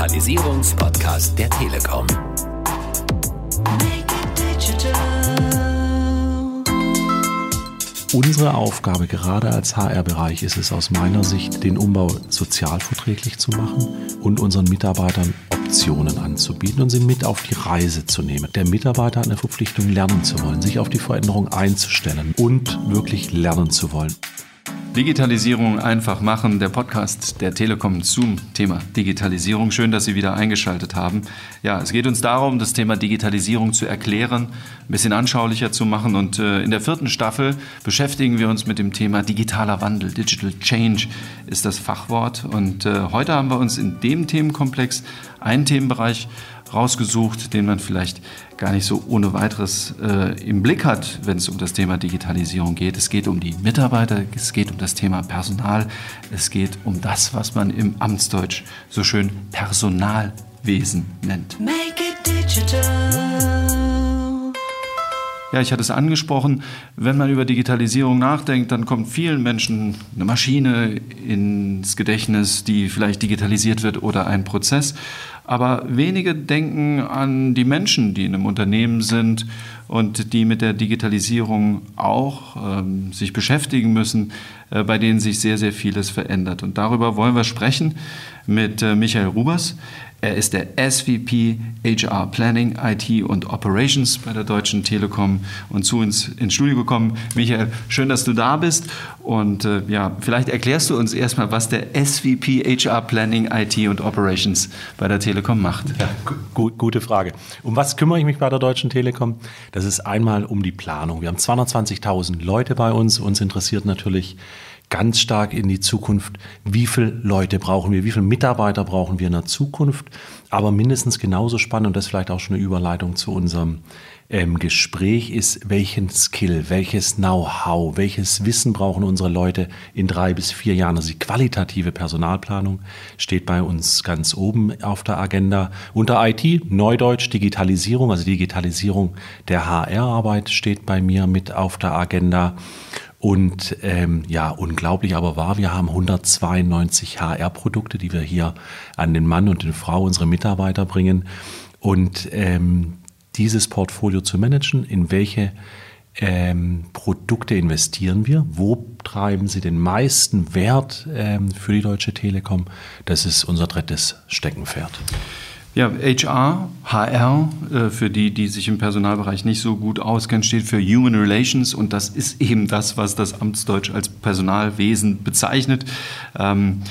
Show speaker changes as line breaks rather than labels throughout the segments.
Digitalisierungspodcast der Telekom.
Unsere Aufgabe gerade als HR-Bereich ist es aus meiner Sicht, den Umbau sozialverträglich zu machen und unseren Mitarbeitern Optionen anzubieten und sie mit auf die Reise zu nehmen. Der Mitarbeiter hat eine Verpflichtung, lernen zu wollen, sich auf die Veränderung einzustellen und wirklich lernen zu wollen.
Digitalisierung einfach machen, der Podcast der Telekom zum Thema Digitalisierung. Schön, dass Sie wieder eingeschaltet haben. Ja, es geht uns darum, das Thema Digitalisierung zu erklären, ein bisschen anschaulicher zu machen. Und äh, in der vierten Staffel beschäftigen wir uns mit dem Thema digitaler Wandel. Digital Change ist das Fachwort. Und äh, heute haben wir uns in dem Themenkomplex einen Themenbereich rausgesucht, den man vielleicht gar nicht so ohne weiteres äh, im Blick hat, wenn es um das Thema Digitalisierung geht. Es geht um die Mitarbeiter, es geht um das Thema Personal, es geht um das, was man im Amtsdeutsch so schön Personalwesen nennt. Make it digital. Ja, ich hatte es angesprochen, wenn man über Digitalisierung nachdenkt, dann kommt vielen Menschen eine Maschine ins Gedächtnis, die vielleicht digitalisiert wird oder ein Prozess. Aber wenige denken an die Menschen, die in einem Unternehmen sind und die mit der Digitalisierung auch ähm, sich beschäftigen müssen, äh, bei denen sich sehr, sehr vieles verändert. Und darüber wollen wir sprechen mit äh, Michael Rubers. Er ist der SVP HR Planning, IT und Operations bei der Deutschen Telekom und zu uns ins Studio gekommen. Michael, schön, dass du da bist. Und äh, ja, vielleicht erklärst du uns erstmal, was der SVP HR Planning, IT und Operations bei der Telekom macht.
Ja, gu gute Frage. Um was kümmere ich mich bei der Deutschen Telekom? Das ist einmal um die Planung. Wir haben 220.000 Leute bei uns. Uns interessiert natürlich, ganz stark in die Zukunft, wie viele Leute brauchen wir, wie viele Mitarbeiter brauchen wir in der Zukunft. Aber mindestens genauso spannend, und das ist vielleicht auch schon eine Überleitung zu unserem ähm, Gespräch, ist, welchen Skill, welches Know-how, welches Wissen brauchen unsere Leute in drei bis vier Jahren. Also die qualitative Personalplanung steht bei uns ganz oben auf der Agenda. Unter IT, Neudeutsch, Digitalisierung, also Digitalisierung der HR-Arbeit steht bei mir mit auf der Agenda. Und ähm, ja, unglaublich aber wahr, wir haben 192 HR-Produkte, die wir hier an den Mann und die Frau, unsere Mitarbeiter bringen. Und ähm, dieses Portfolio zu managen, in welche ähm, Produkte investieren wir, wo treiben sie den meisten Wert ähm, für die Deutsche Telekom, das ist unser drittes Steckenpferd.
Ja, HR, HR, äh, für die, die sich im Personalbereich nicht so gut auskennen, steht für Human Relations und das ist eben das, was das Amtsdeutsch als Personalwesen bezeichnet. Ähm,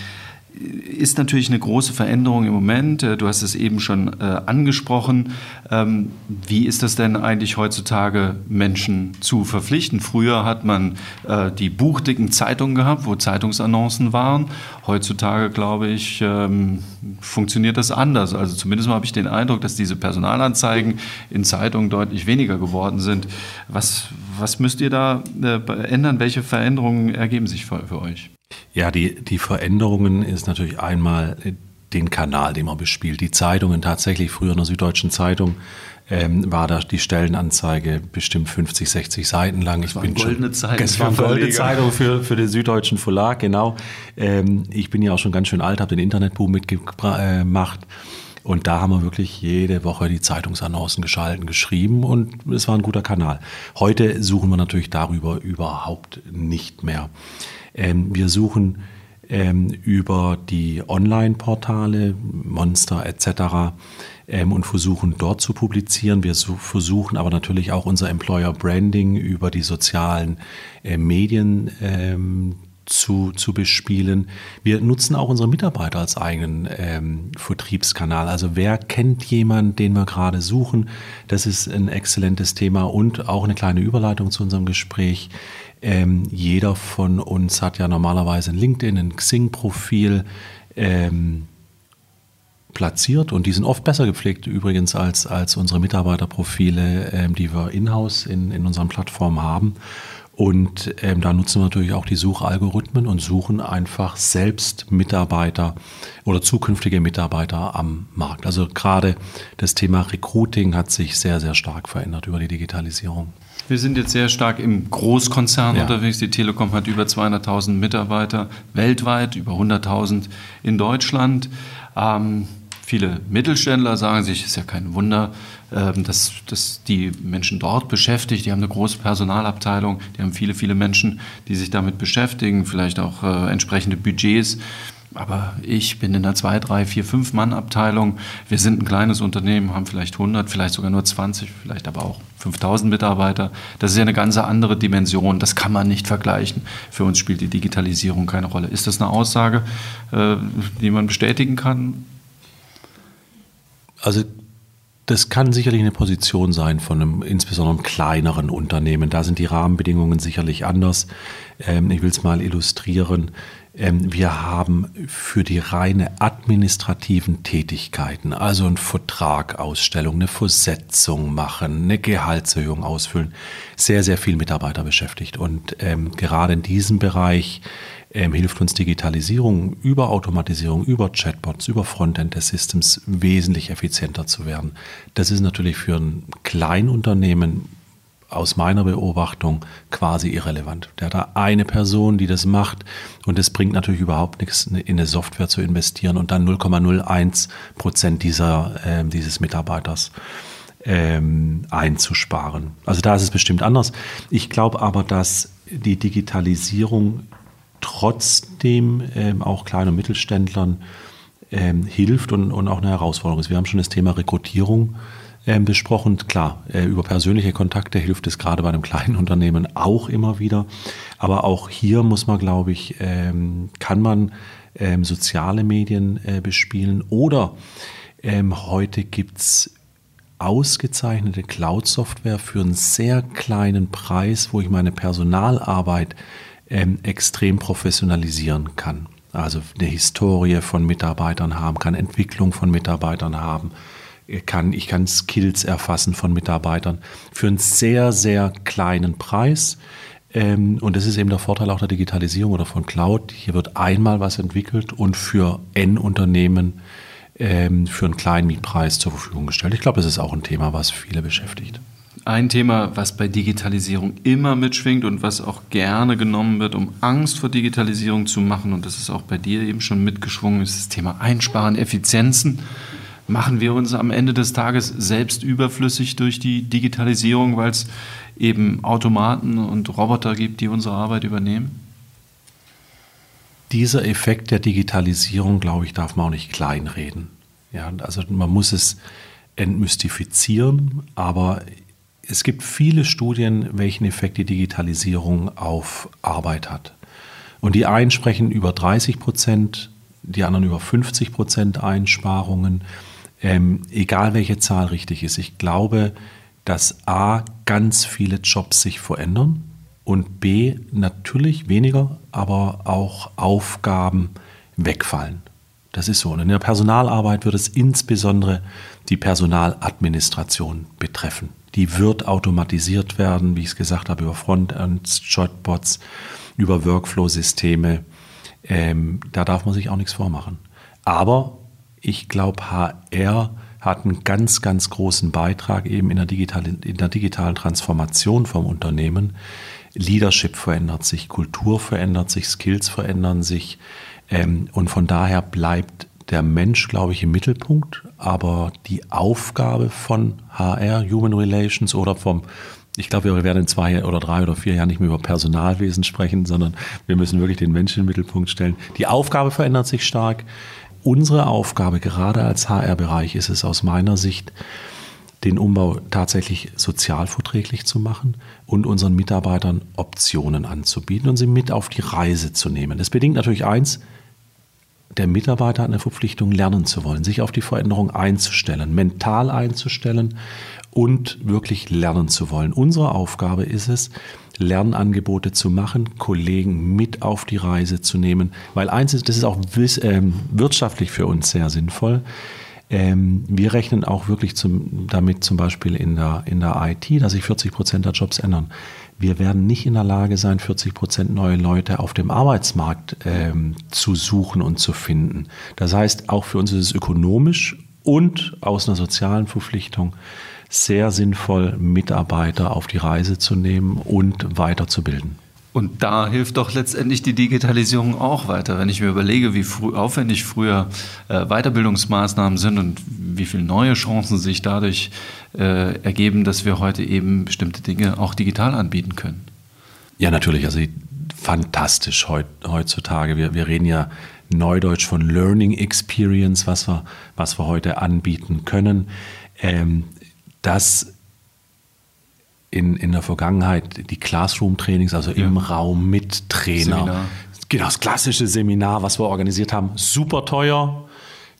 ist natürlich eine große Veränderung im Moment. Äh, du hast es eben schon äh, angesprochen. Ähm, wie ist das denn eigentlich heutzutage, Menschen zu verpflichten? Früher hat man äh, die buchdicken Zeitungen gehabt, wo Zeitungsannoncen waren. Heutzutage, glaube ich, ähm, funktioniert das anders. Also zumindest habe ich den Eindruck, dass diese Personalanzeigen in Zeitungen deutlich weniger geworden sind. Was, was müsst ihr da ändern? Welche Veränderungen ergeben sich für euch?
Ja, die, die Veränderungen ist natürlich einmal den Kanal, den man bespielt. Die Zeitungen tatsächlich, früher in der Süddeutschen Zeitung, ähm, war da die Stellenanzeige bestimmt 50, 60 Seiten lang.
Das war eine goldene Zeitung.
Es war eine goldene Zeitung für, für den Süddeutschen Verlag, genau. Ähm, ich bin ja auch schon ganz schön alt, habe den Internetboom mitgemacht. Und da haben wir wirklich jede Woche die Zeitungsannoncen geschalten, geschrieben und es war ein guter Kanal. Heute suchen wir natürlich darüber überhaupt nicht mehr. Ähm, wir suchen ähm, über die Online-Portale, Monster etc. Ähm, und versuchen dort zu publizieren. Wir versuchen aber natürlich auch unser Employer Branding über die sozialen äh, Medien ähm, zu, zu bespielen. Wir nutzen auch unsere Mitarbeiter als eigenen ähm, Vertriebskanal. Also wer kennt jemanden, den wir gerade suchen? Das ist ein exzellentes Thema und auch eine kleine Überleitung zu unserem Gespräch. Ähm, jeder von uns hat ja normalerweise ein LinkedIn, ein Xing-Profil ähm, platziert und die sind oft besser gepflegt übrigens als, als unsere Mitarbeiterprofile, ähm, die wir in-house in, in unseren Plattformen haben. Und ähm, da nutzen wir natürlich auch die Suchalgorithmen und suchen einfach selbst Mitarbeiter oder zukünftige Mitarbeiter am Markt. Also gerade das Thema Recruiting hat sich sehr, sehr stark verändert über die Digitalisierung.
Wir sind jetzt sehr stark im Großkonzern ja. unterwegs. Die Telekom hat über 200.000 Mitarbeiter weltweit, über 100.000 in Deutschland. Ähm, Viele Mittelständler sagen sich, ist ja kein Wunder, ähm, dass, dass die Menschen dort beschäftigt, die haben eine große Personalabteilung, die haben viele, viele Menschen, die sich damit beschäftigen, vielleicht auch äh, entsprechende Budgets. Aber ich bin in einer 2, 3, 4, 5 Mann-Abteilung. Wir sind ein kleines Unternehmen, haben vielleicht 100, vielleicht sogar nur 20, vielleicht aber auch 5000 Mitarbeiter. Das ist ja eine ganz andere Dimension. Das kann man nicht vergleichen. Für uns spielt die Digitalisierung keine Rolle. Ist das eine Aussage, äh, die man bestätigen kann?
Also das kann sicherlich eine Position sein von einem insbesondere einem kleineren Unternehmen. Da sind die Rahmenbedingungen sicherlich anders. Ähm, ich will es mal illustrieren. Ähm, wir haben für die reine administrativen Tätigkeiten, also einen Vertrag ausstellen, eine Versetzung machen, eine Gehaltserhöhung ausfüllen, sehr, sehr viel Mitarbeiter beschäftigt. Und ähm, gerade in diesem Bereich ähm, hilft uns Digitalisierung über Automatisierung, über Chatbots, über Frontend des Systems wesentlich effizienter zu werden. Das ist natürlich für ein Kleinunternehmen aus meiner Beobachtung quasi irrelevant. Der hat da eine Person, die das macht und es bringt natürlich überhaupt nichts, in eine Software zu investieren und dann 0,01 Prozent dieser, äh, dieses Mitarbeiters ähm, einzusparen. Also da ist es bestimmt anders. Ich glaube aber, dass die Digitalisierung trotzdem ähm, auch kleinen und Mittelständlern ähm, hilft und, und, auch eine Herausforderung ist. Wir haben schon das Thema Rekrutierung besprochen. Klar, äh, über persönliche Kontakte hilft es gerade bei einem kleinen Unternehmen auch immer wieder. Aber auch hier muss man, glaube ich, ähm, kann man ähm, soziale Medien äh, bespielen oder ähm, heute gibt es ausgezeichnete Cloud-Software für einen sehr kleinen Preis, wo ich meine Personalarbeit ähm, extrem professionalisieren kann. Also eine Historie von Mitarbeitern haben, kann Entwicklung von Mitarbeitern haben, kann, ich kann Skills erfassen von Mitarbeitern für einen sehr, sehr kleinen Preis. Ähm, und das ist eben der Vorteil auch der Digitalisierung oder von Cloud. Hier wird einmal was entwickelt und für N-Unternehmen ähm, für einen kleinen Mietpreis zur Verfügung gestellt. Ich glaube, das ist auch ein Thema, was viele beschäftigt.
Ein Thema, was bei Digitalisierung immer mitschwingt und was auch gerne genommen wird, um Angst vor Digitalisierung zu machen, und das ist auch bei dir eben schon mitgeschwungen, ist das Thema Einsparen, Effizienzen. Machen wir uns am Ende des Tages selbst überflüssig durch die Digitalisierung, weil es eben Automaten und Roboter gibt, die unsere Arbeit übernehmen?
Dieser Effekt der Digitalisierung, glaube ich, darf man auch nicht kleinreden. Ja, also man muss es entmystifizieren, aber es gibt viele Studien, welchen Effekt die Digitalisierung auf Arbeit hat. Und die einen sprechen über 30 Prozent, die anderen über 50 Prozent Einsparungen. Ähm, egal welche Zahl richtig ist. Ich glaube, dass A, ganz viele Jobs sich verändern und B, natürlich weniger, aber auch Aufgaben wegfallen. Das ist so. Und in der Personalarbeit wird es insbesondere die Personaladministration betreffen. Die wird automatisiert werden, wie ich es gesagt habe, über Frontends, Chatbots, über Workflow-Systeme. Ähm, da darf man sich auch nichts vormachen. Aber ich glaube, HR hat einen ganz, ganz großen Beitrag eben in der, digitalen, in der digitalen Transformation vom Unternehmen. Leadership verändert sich, Kultur verändert sich, Skills verändern sich. Ähm, und von daher bleibt der Mensch, glaube ich, im Mittelpunkt, aber die Aufgabe von HR, Human Relations oder vom, ich glaube, wir werden in zwei oder drei oder vier Jahren nicht mehr über Personalwesen sprechen, sondern wir müssen wirklich den Menschen den Mittelpunkt stellen. Die Aufgabe verändert sich stark. Unsere Aufgabe, gerade als HR-Bereich, ist es aus meiner Sicht, den Umbau tatsächlich sozialverträglich zu machen und unseren Mitarbeitern Optionen anzubieten und sie mit auf die Reise zu nehmen. Das bedingt natürlich eins, der Mitarbeiter hat eine Verpflichtung, lernen zu wollen, sich auf die Veränderung einzustellen, mental einzustellen und wirklich lernen zu wollen. Unsere Aufgabe ist es, Lernangebote zu machen, Kollegen mit auf die Reise zu nehmen, weil eins ist, das ist auch ähm, wirtschaftlich für uns sehr sinnvoll. Ähm, wir rechnen auch wirklich zum, damit zum Beispiel in der, in der IT, dass sich 40 Prozent der Jobs ändern wir werden nicht in der Lage sein, 40 Prozent neue Leute auf dem Arbeitsmarkt ähm, zu suchen und zu finden. Das heißt, auch für uns ist es ökonomisch und aus einer sozialen Verpflichtung sehr sinnvoll, Mitarbeiter auf die Reise zu nehmen und weiterzubilden.
Und da hilft doch letztendlich die Digitalisierung auch weiter. Wenn ich mir überlege, wie frü aufwendig früher äh, Weiterbildungsmaßnahmen sind und wie viele neue Chancen sich dadurch äh, ergeben, dass wir heute eben bestimmte Dinge auch digital anbieten können.
Ja, natürlich. Also fantastisch heut, heutzutage. Wir, wir reden ja neudeutsch von Learning Experience, was wir, was wir heute anbieten können. Ähm, das in, in der Vergangenheit die Classroom-Trainings, also ja. im Raum mit Trainer. Seminar. Genau, das klassische Seminar, was wir organisiert haben, super teuer,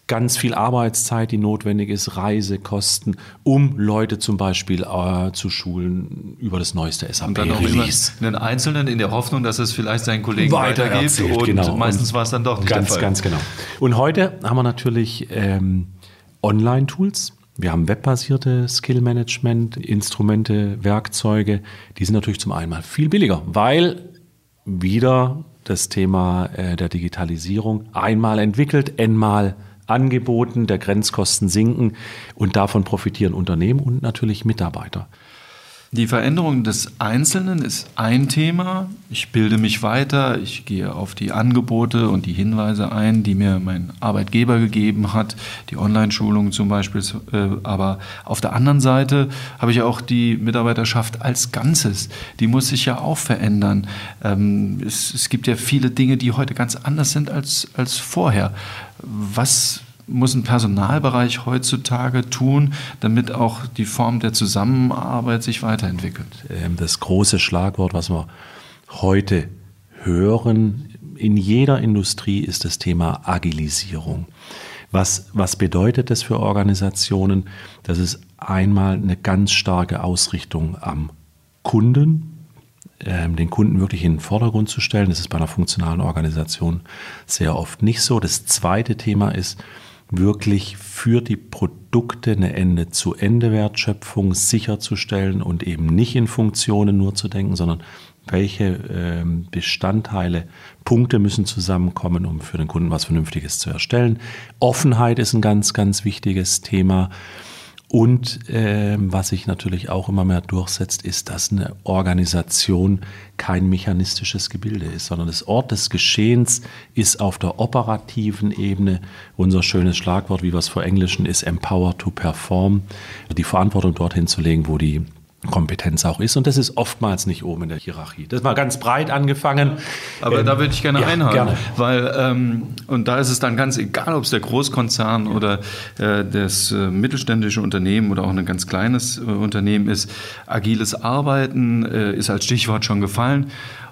ganz viel Arbeitszeit, die notwendig ist, Reisekosten, um Leute zum Beispiel äh, zu schulen über das neueste SAP. Und dann auch
Release. immer einen Einzelnen in der Hoffnung, dass es vielleicht seinen Kollegen Weiter weitergibt. Erzählt, und genau. meistens war es dann doch
nicht ganz, der Fall. Ganz genau. Und heute haben wir natürlich ähm, Online-Tools wir haben webbasierte Skill-Management, Instrumente, Werkzeuge. Die sind natürlich zum einen mal viel billiger, weil wieder das Thema äh, der Digitalisierung einmal entwickelt, einmal angeboten, der Grenzkosten sinken und davon profitieren Unternehmen und natürlich Mitarbeiter.
Die Veränderung des Einzelnen ist ein Thema. Ich bilde mich weiter, ich gehe auf die Angebote und die Hinweise ein, die mir mein Arbeitgeber gegeben hat, die Online-Schulungen zum Beispiel. Äh, aber auf der anderen Seite habe ich auch die Mitarbeiterschaft als Ganzes. Die muss sich ja auch verändern. Ähm, es, gibt ja viele Dinge, die heute ganz anders sind als, als vorher. Was muss ein Personalbereich heutzutage tun, damit auch die Form der Zusammenarbeit sich weiterentwickelt?
Ähm, das große Schlagwort, was wir heute hören in jeder Industrie, ist das Thema Agilisierung. Was, was bedeutet das für Organisationen? Das ist einmal eine ganz starke Ausrichtung am Kunden, ähm, den Kunden wirklich in den Vordergrund zu stellen. Das ist bei einer funktionalen Organisation sehr oft nicht so. Das zweite Thema ist, wirklich für die Produkte eine Ende-zu-Ende-Wertschöpfung sicherzustellen und eben nicht in Funktionen nur zu denken, sondern welche äh, Bestandteile, Punkte müssen zusammenkommen, um für den Kunden was Vernünftiges zu erstellen. Offenheit ist ein ganz, ganz wichtiges Thema. Und äh, was sich natürlich auch immer mehr durchsetzt, ist, dass eine Organisation kein mechanistisches Gebilde ist, sondern das Ort des Geschehens ist auf der operativen Ebene. Unser schönes Schlagwort, wie es vor Englischen ist, Empower to Perform, die Verantwortung dorthin zu legen, wo die Kompetenz auch ist. Und das ist oftmals nicht oben in der Hierarchie. Das mal ganz breit angefangen.
Aber ähm, da würde ich gerne ja, einhaken. Gerne. Weil, ähm, und da ist es dann ganz egal, ob es der Großkonzern ja. oder äh, das äh, mittelständische Unternehmen oder auch ein ganz kleines äh, Unternehmen ist. Agiles Arbeiten äh, ist als Stichwort schon gefallen.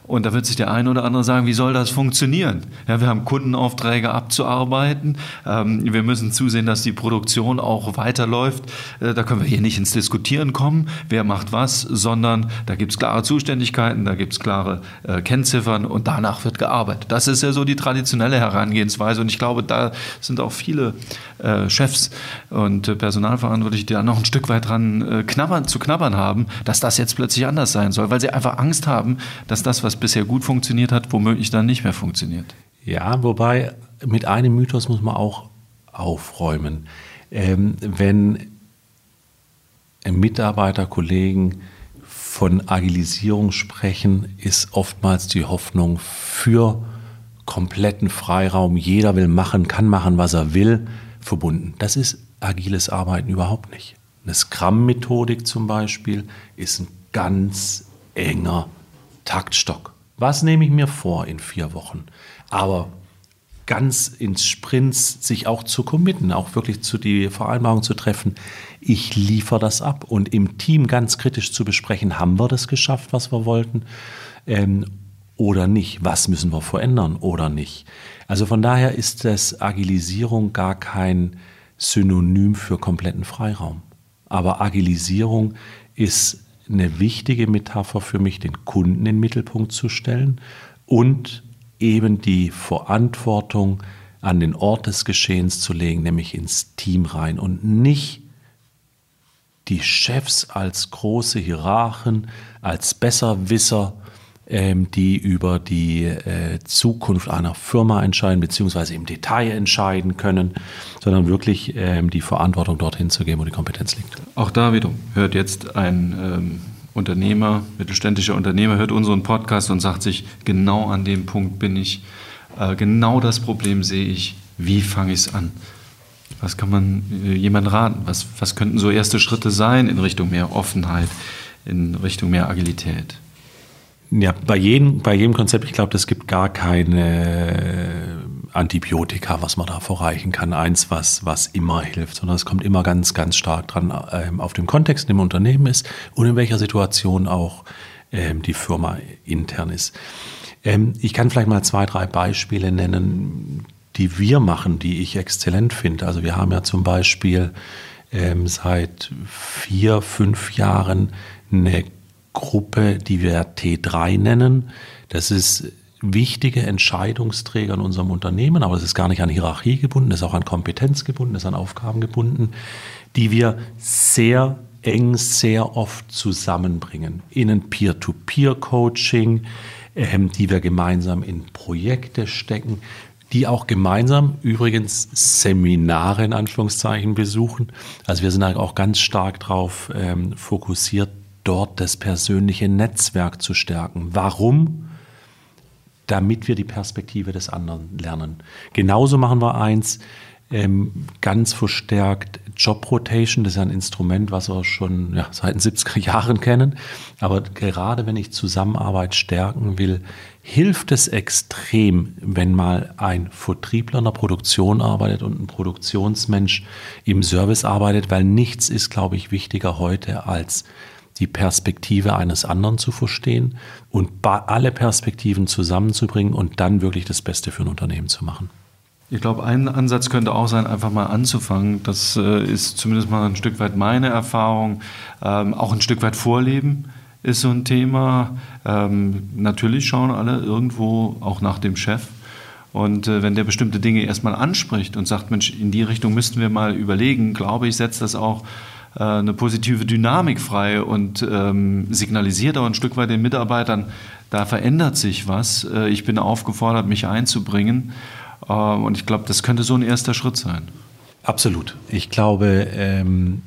Und da wird sich der eine oder andere sagen, wie soll das funktionieren? Ja, wir haben Kundenaufträge abzuarbeiten. Ähm, wir müssen zusehen, dass die Produktion auch weiterläuft. Äh, da können wir hier nicht ins Diskutieren kommen, wer macht was, sondern da gibt es klare Zuständigkeiten, da gibt es klare äh, Kennziffern und danach wird gearbeitet. Das ist ja so die traditionelle Herangehensweise. Und ich glaube, da sind auch viele äh, Chefs und äh, Personalverantwortliche, die da noch ein Stück weit dran äh, knabbern, zu knabbern haben, dass das jetzt plötzlich anders sein soll, weil sie einfach Angst haben, dass das, was bisher gut funktioniert hat, womöglich dann nicht mehr funktioniert.
Ja, wobei mit einem Mythos muss man auch aufräumen. Ähm, wenn Mitarbeiter, Kollegen von Agilisierung sprechen, ist oftmals die Hoffnung für kompletten Freiraum. Jeder will machen, kann machen, was er will, verbunden. Das ist agiles Arbeiten überhaupt nicht. Eine Scrum-Methodik zum Beispiel ist ein ganz enger Taktstock. Was nehme ich mir vor in vier Wochen? Aber ganz ins Sprints sich auch zu committen, auch wirklich zu die Vereinbarung zu treffen, ich liefere das ab und im Team ganz kritisch zu besprechen, haben wir das geschafft, was wir wollten ähm, oder nicht, was müssen wir verändern oder nicht. Also von daher ist das Agilisierung gar kein Synonym für kompletten Freiraum. Aber Agilisierung ist eine wichtige Metapher für mich, den Kunden in den Mittelpunkt zu stellen und eben die Verantwortung an den Ort des Geschehens zu legen, nämlich ins Team rein und nicht die Chefs als große Hierarchen, als Besserwisser, ähm, die über die äh, Zukunft einer Firma entscheiden, beziehungsweise im Detail entscheiden können, sondern wirklich ähm, die Verantwortung dorthin zu geben, wo die Kompetenz liegt.
Auch da wiederum hört jetzt ein ähm, Unternehmer, mittelständischer Unternehmer hört unseren Podcast und sagt sich, genau an dem Punkt bin ich, äh, genau das Problem sehe ich, wie fange ich es an? Was kann man äh, jemandem raten? Was, was könnten so erste Schritte sein in Richtung mehr Offenheit, in Richtung mehr Agilität?
Ja, bei jedem, bei jedem Konzept, ich glaube, es gibt gar keine Antibiotika, was man da vorreichen kann, eins, was, was immer hilft, sondern es kommt immer ganz, ganz stark dran ähm, auf den Kontext, in dem Unternehmen ist und in welcher Situation auch ähm, die Firma intern ist. Ähm, ich kann vielleicht mal zwei, drei Beispiele nennen, die wir machen, die ich exzellent finde. Also wir haben ja zum Beispiel ähm, seit vier, fünf Jahren eine Gruppe, die wir T3 nennen. Das ist wichtige Entscheidungsträger in unserem Unternehmen, aber es ist gar nicht an Hierarchie gebunden, es ist auch an Kompetenz gebunden, es ist an Aufgaben gebunden, die wir sehr eng, sehr oft zusammenbringen. In ein Peer-to-Peer-Coaching, ähm, die wir gemeinsam in Projekte stecken, die auch gemeinsam übrigens Seminare in Anführungszeichen besuchen. Also wir sind auch ganz stark darauf ähm, fokussiert, dort das persönliche Netzwerk zu stärken. Warum? Damit wir die Perspektive des anderen lernen. Genauso machen wir eins, ähm, ganz verstärkt Job Rotation, das ist ein Instrument, was wir schon ja, seit den 70er Jahren kennen. Aber gerade wenn ich Zusammenarbeit stärken will, hilft es extrem, wenn mal ein Vertriebler in der Produktion arbeitet und ein Produktionsmensch im Service arbeitet, weil nichts ist, glaube ich, wichtiger heute als die Perspektive eines anderen zu verstehen und alle Perspektiven zusammenzubringen und dann wirklich das Beste für ein Unternehmen zu machen.
Ich glaube, ein Ansatz könnte auch sein, einfach mal anzufangen. Das äh, ist zumindest mal ein Stück weit meine Erfahrung. Ähm, auch ein Stück weit Vorleben ist so ein Thema. Ähm, natürlich schauen alle irgendwo auch nach dem Chef. Und äh, wenn der bestimmte Dinge erstmal anspricht und sagt, Mensch, in die Richtung müssten wir mal überlegen, glaube ich, setzt das auch äh, eine positive Dynamik frei und ähm, signalisiert auch ein Stück weit den Mitarbeitern, da verändert sich was. Äh, ich bin aufgefordert, mich einzubringen. Äh, und ich glaube, das könnte so ein erster Schritt sein.
Absolut. Ich glaube, ähm,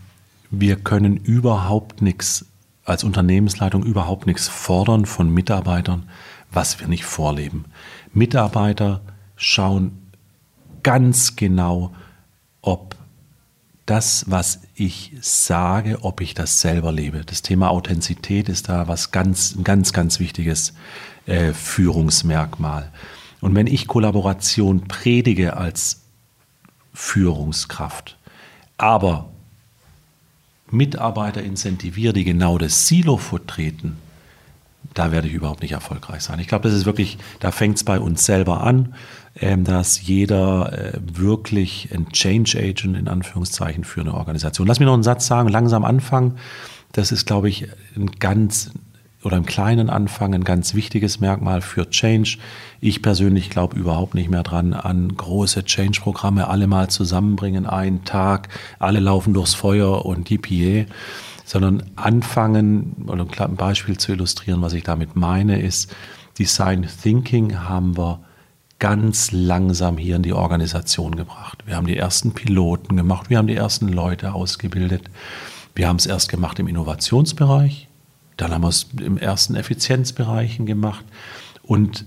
wir können überhaupt nichts als Unternehmensleitung überhaupt nichts fordern von Mitarbeitern, was wir nicht vorleben. Mitarbeiter schauen ganz genau, ob das, was ich sage, ob ich das selber lebe. Das Thema Authentizität ist da was ganz, ganz, ganz wichtiges äh, Führungsmerkmal. Und wenn ich Kollaboration predige als Führungskraft, aber Mitarbeiter incentiviere, die genau das Silo vertreten, da werde ich überhaupt nicht erfolgreich sein. Ich glaube, das ist wirklich, da fängt es bei uns selber an, ähm, dass jeder äh, wirklich ein Change Agent in Anführungszeichen für eine Organisation. Lass mich noch einen Satz sagen, langsam anfangen. Das ist, glaube ich, ein ganz oder im kleinen Anfang ein ganz wichtiges Merkmal für Change. Ich persönlich glaube überhaupt nicht mehr dran an große Change-Programme, alle mal zusammenbringen, einen Tag, alle laufen durchs Feuer und die sondern anfangen, oder ein Beispiel zu illustrieren, was ich damit meine, ist, Design Thinking haben wir ganz langsam hier in die Organisation gebracht. Wir haben die ersten Piloten gemacht, wir haben die ersten Leute ausgebildet. Wir haben es erst gemacht im Innovationsbereich, dann haben wir es im ersten Effizienzbereichen gemacht und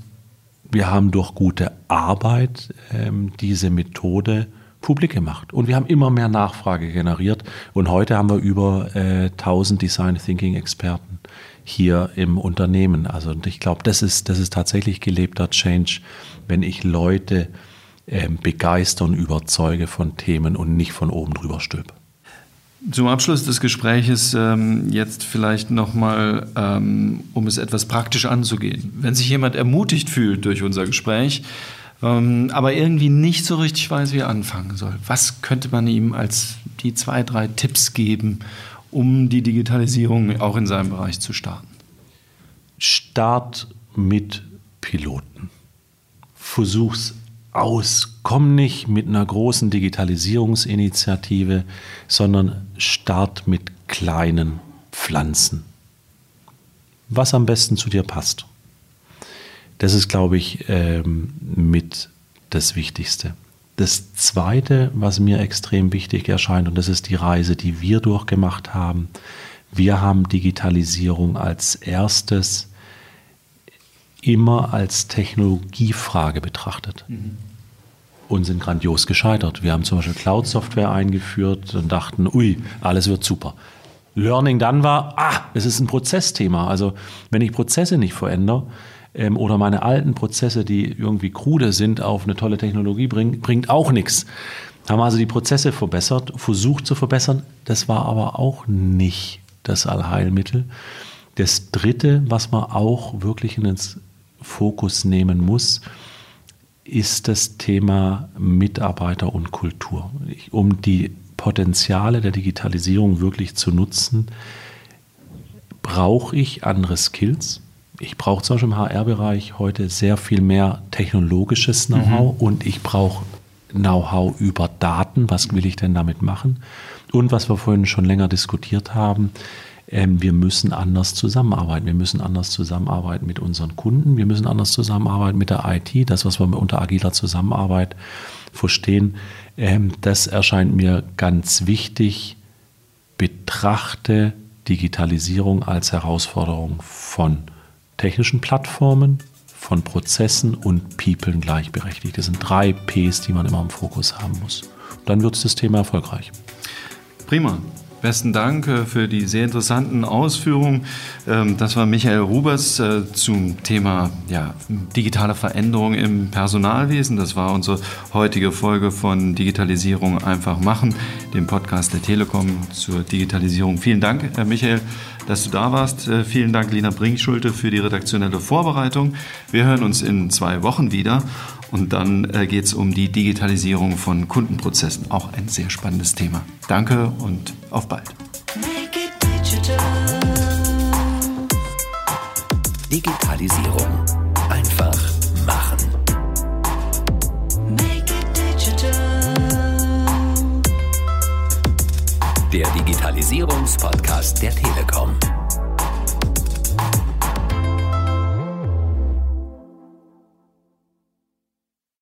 wir haben durch gute Arbeit ähm, diese Methode publik gemacht. Und wir haben immer mehr Nachfrage generiert. Und heute haben wir über äh, 1000 Design Thinking Experten hier im Unternehmen. Also ich glaube, das ist, das ist tatsächlich gelebter Change, wenn ich Leute äh, begeistern, überzeuge von Themen und nicht von oben drüber stülpe.
Zum Abschluss des Gespräches ähm, jetzt vielleicht nochmal, ähm, um es etwas praktisch anzugehen. Wenn sich jemand ermutigt fühlt durch unser Gespräch, ähm, aber irgendwie nicht so richtig weiß, wie er anfangen soll, was könnte man ihm als die zwei, drei Tipps geben, um die Digitalisierung auch in seinem Bereich zu starten?
Start mit Piloten. Versuch's aus. Komm nicht mit einer großen Digitalisierungsinitiative, sondern start mit kleinen Pflanzen. Was am besten zu dir passt. Das ist, glaube ich, ähm, mit das Wichtigste. Das Zweite, was mir extrem wichtig erscheint, und das ist die Reise, die wir durchgemacht haben, Wir haben Digitalisierung als erstes immer als Technologiefrage betrachtet. Mhm. Und sind grandios gescheitert. Wir haben zum Beispiel Cloud-Software eingeführt und dachten, ui, alles wird super. Learning dann war, ah, es ist ein Prozessthema. Also wenn ich Prozesse nicht verändere ähm, oder meine alten Prozesse, die irgendwie krude sind, auf eine tolle Technologie bringen, bringt auch nichts. Haben also die Prozesse verbessert, versucht zu verbessern. Das war aber auch nicht das Allheilmittel. Das Dritte, was man auch wirklich in den Fokus nehmen muss, ist das Thema Mitarbeiter und Kultur. Um die Potenziale der Digitalisierung wirklich zu nutzen, brauche ich andere Skills. Ich brauche zum Beispiel im HR-Bereich heute sehr viel mehr technologisches Know-how mhm. und ich brauche Know-how über Daten. Was will ich denn damit machen? Und was wir vorhin schon länger diskutiert haben, ähm, wir müssen anders zusammenarbeiten. Wir müssen anders zusammenarbeiten mit unseren Kunden. Wir müssen anders zusammenarbeiten mit der IT. Das, was wir unter agiler Zusammenarbeit verstehen, ähm, das erscheint mir ganz wichtig. Betrachte Digitalisierung als Herausforderung von technischen Plattformen, von Prozessen und People gleichberechtigt. Das sind drei Ps, die man immer im Fokus haben muss. Dann wird das Thema erfolgreich.
Prima. Besten Dank äh, für die sehr interessanten Ausführungen. Ähm, das war Michael Rubers äh, zum Thema ja, digitale Veränderung im Personalwesen. Das war unsere heutige Folge von Digitalisierung einfach machen, dem Podcast der Telekom zur Digitalisierung. Vielen Dank, Herr Michael, dass du da warst. Äh, vielen Dank, Lina Brinkschulte, für die redaktionelle Vorbereitung. Wir hören uns in zwei Wochen wieder. Und dann äh, geht es um die Digitalisierung von Kundenprozessen. Auch ein sehr spannendes Thema. Danke und auf bald.
Digitalisierung. Einfach machen. Der Digitalisierungspodcast der Telekom.